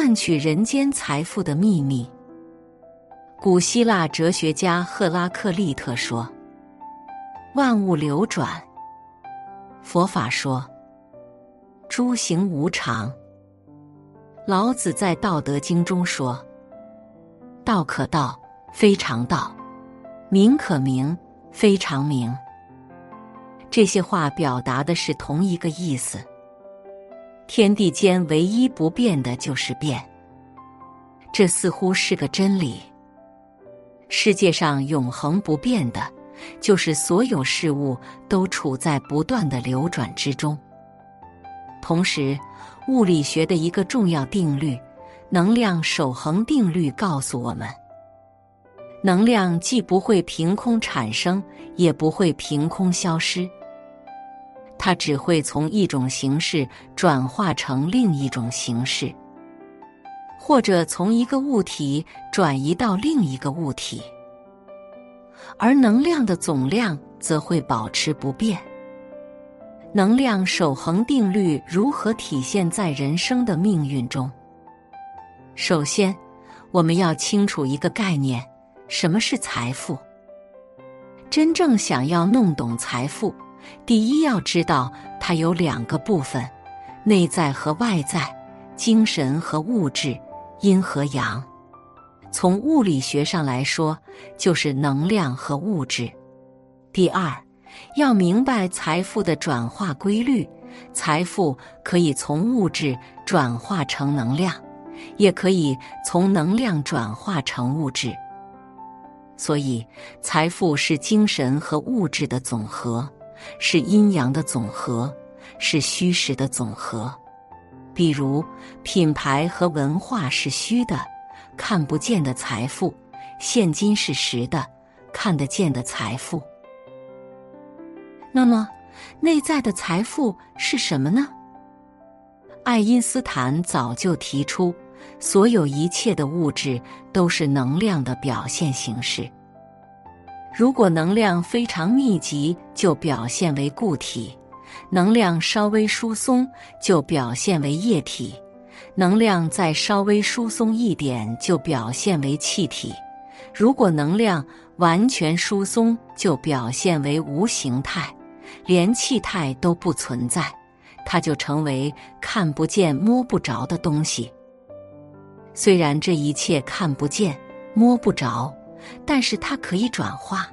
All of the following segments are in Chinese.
赚取人间财富的秘密。古希腊哲学家赫拉克利特说：“万物流转。”佛法说：“诸行无常。”老子在《道德经》中说：“道可道，非常道；名可名，非常名。”这些话表达的是同一个意思。天地间唯一不变的就是变，这似乎是个真理。世界上永恒不变的，就是所有事物都处在不断的流转之中。同时，物理学的一个重要定律——能量守恒定律，告诉我们：能量既不会凭空产生，也不会凭空消失。它只会从一种形式转化成另一种形式，或者从一个物体转移到另一个物体，而能量的总量则会保持不变。能量守恒定律如何体现在人生的命运中？首先，我们要清楚一个概念：什么是财富？真正想要弄懂财富。第一，要知道它有两个部分：内在和外在，精神和物质，阴和阳。从物理学上来说，就是能量和物质。第二，要明白财富的转化规律。财富可以从物质转化成能量，也可以从能量转化成物质。所以，财富是精神和物质的总和。是阴阳的总和，是虚实的总和。比如，品牌和文化是虚的，看不见的财富；现金是实的，看得见的财富。那么，内在的财富是什么呢？爱因斯坦早就提出，所有一切的物质都是能量的表现形式。如果能量非常密集，就表现为固体；能量稍微疏松，就表现为液体；能量再稍微疏松一点，就表现为气体。如果能量完全疏松，就表现为无形态，连气态都不存在，它就成为看不见、摸不着的东西。虽然这一切看不见、摸不着。但是它可以转化，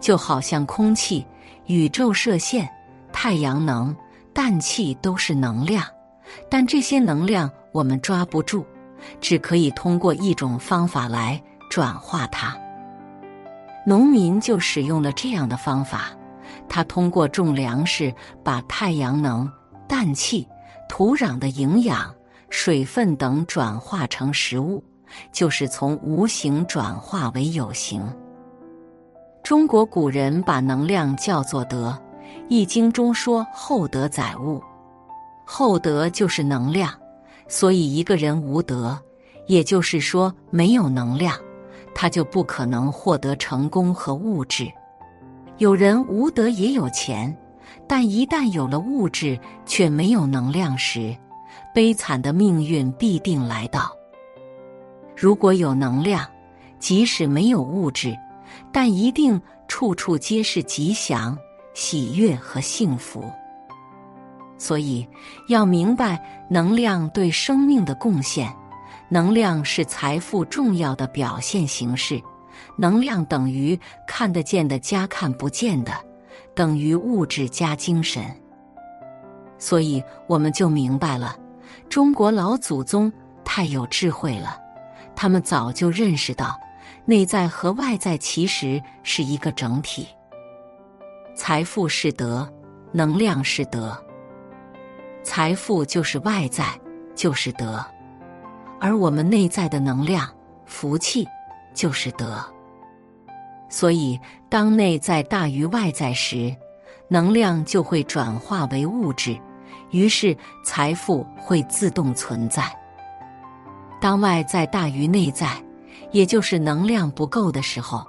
就好像空气、宇宙射线、太阳能、氮气都是能量，但这些能量我们抓不住，只可以通过一种方法来转化它。农民就使用了这样的方法，他通过种粮食，把太阳能、氮气、土壤的营养、水分等转化成食物。就是从无形转化为有形。中国古人把能量叫做德，《易经》中说“厚德载物”，厚德就是能量。所以一个人无德，也就是说没有能量，他就不可能获得成功和物质。有人无德也有钱，但一旦有了物质却没有能量时，悲惨的命运必定来到。如果有能量，即使没有物质，但一定处处皆是吉祥、喜悦和幸福。所以要明白能量对生命的贡献。能量是财富重要的表现形式。能量等于看得见的加看不见的，等于物质加精神。所以我们就明白了，中国老祖宗太有智慧了。他们早就认识到，内在和外在其实是一个整体。财富是德，能量是德。财富就是外在，就是德，而我们内在的能量、福气就是德。所以，当内在大于外在时，能量就会转化为物质，于是财富会自动存在。当外在大于内在，也就是能量不够的时候，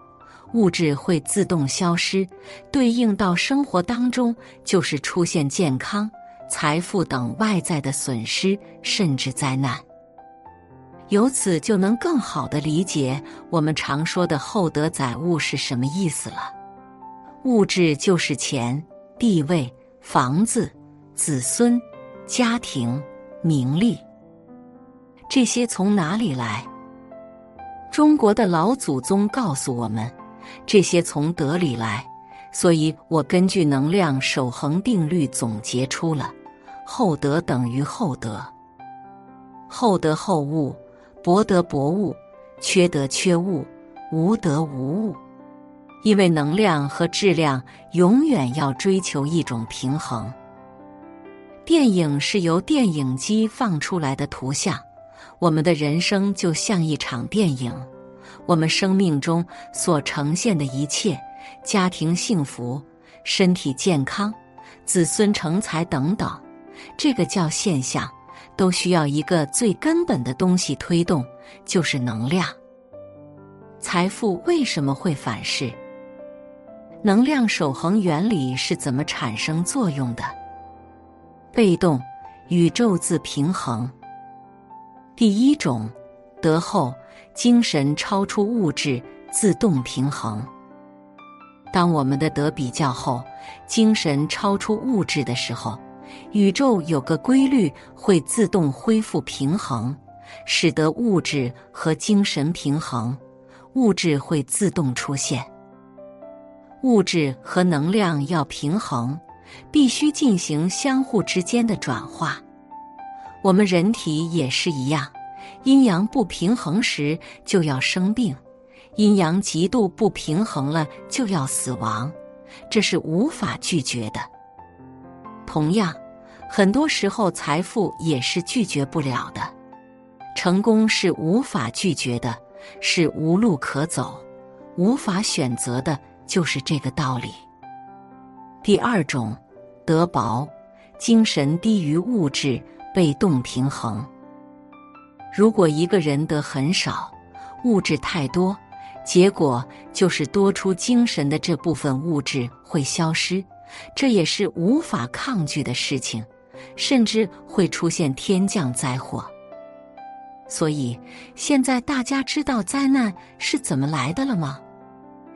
物质会自动消失，对应到生活当中就是出现健康、财富等外在的损失，甚至灾难。由此就能更好的理解我们常说的厚德载物是什么意思了。物质就是钱、地位、房子、子孙、家庭、名利，这些从哪里来？中国的老祖宗告诉我们，这些从德里来。所以我根据能量守恒定律总结出了：厚德等于厚德，厚德厚物，薄德薄物，缺德缺物，无德无物。因为能量和质量永远要追求一种平衡。电影是由电影机放出来的图像，我们的人生就像一场电影，我们生命中所呈现的一切。家庭幸福、身体健康、子孙成才等等，这个叫现象，都需要一个最根本的东西推动，就是能量。财富为什么会反噬？能量守恒原理是怎么产生作用的？被动，宇宙自平衡。第一种，德厚，精神超出物质，自动平衡。当我们的德比较厚，精神超出物质的时候，宇宙有个规律会自动恢复平衡，使得物质和精神平衡，物质会自动出现。物质和能量要平衡，必须进行相互之间的转化。我们人体也是一样，阴阳不平衡时就要生病。阴阳极度不平衡了，就要死亡，这是无法拒绝的。同样，很多时候财富也是拒绝不了的，成功是无法拒绝的，是无路可走、无法选择的，就是这个道理。第二种，德薄，精神低于物质，被动平衡。如果一个人得很少，物质太多。结果就是多出精神的这部分物质会消失，这也是无法抗拒的事情，甚至会出现天降灾祸。所以现在大家知道灾难是怎么来的了吗？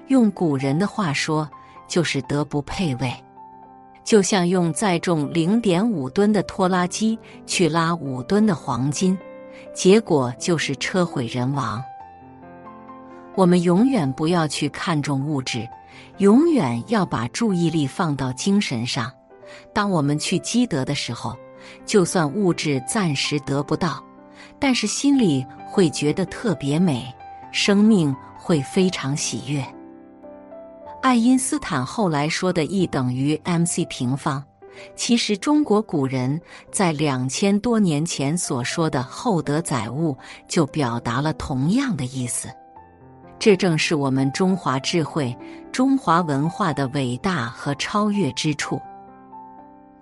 用古人的话说，就是德不配位，就像用载重零点五吨的拖拉机去拉五吨的黄金，结果就是车毁人亡。我们永远不要去看重物质，永远要把注意力放到精神上。当我们去积德的时候，就算物质暂时得不到，但是心里会觉得特别美，生命会非常喜悦。爱因斯坦后来说的 E 等于 mc 平方，其实中国古人在两千多年前所说的厚德载物，就表达了同样的意思。这正是我们中华智慧、中华文化的伟大和超越之处。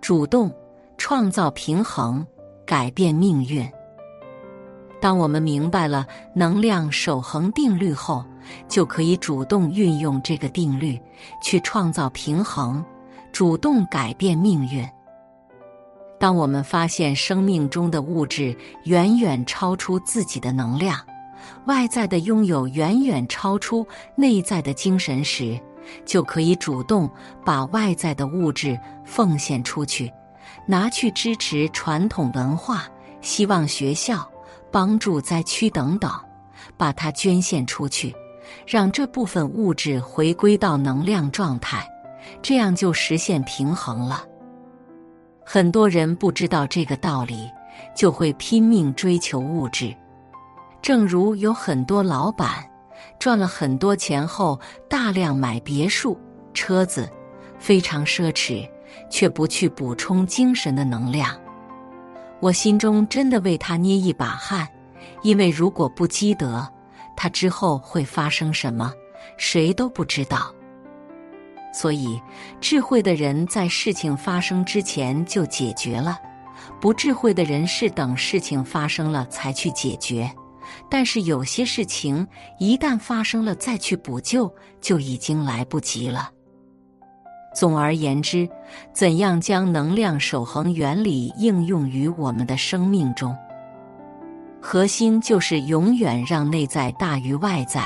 主动创造平衡，改变命运。当我们明白了能量守恒定律后，就可以主动运用这个定律去创造平衡，主动改变命运。当我们发现生命中的物质远远超出自己的能量。外在的拥有远远超出内在的精神时，就可以主动把外在的物质奉献出去，拿去支持传统文化、希望学校、帮助灾区等等，把它捐献出去，让这部分物质回归到能量状态，这样就实现平衡了。很多人不知道这个道理，就会拼命追求物质。正如有很多老板赚了很多钱后，大量买别墅、车子，非常奢侈，却不去补充精神的能量。我心中真的为他捏一把汗，因为如果不积德，他之后会发生什么，谁都不知道。所以，智慧的人在事情发生之前就解决了，不智慧的人是等事情发生了才去解决。但是有些事情一旦发生了，再去补救就已经来不及了。总而言之，怎样将能量守恒原理应用于我们的生命中？核心就是永远让内在大于外在，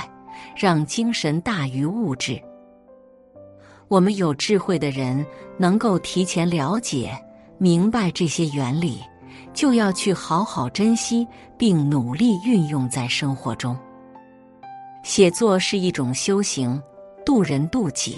让精神大于物质。我们有智慧的人能够提前了解、明白这些原理，就要去好好珍惜，并努力运用在生活中。写作是一种修行，渡人渡己。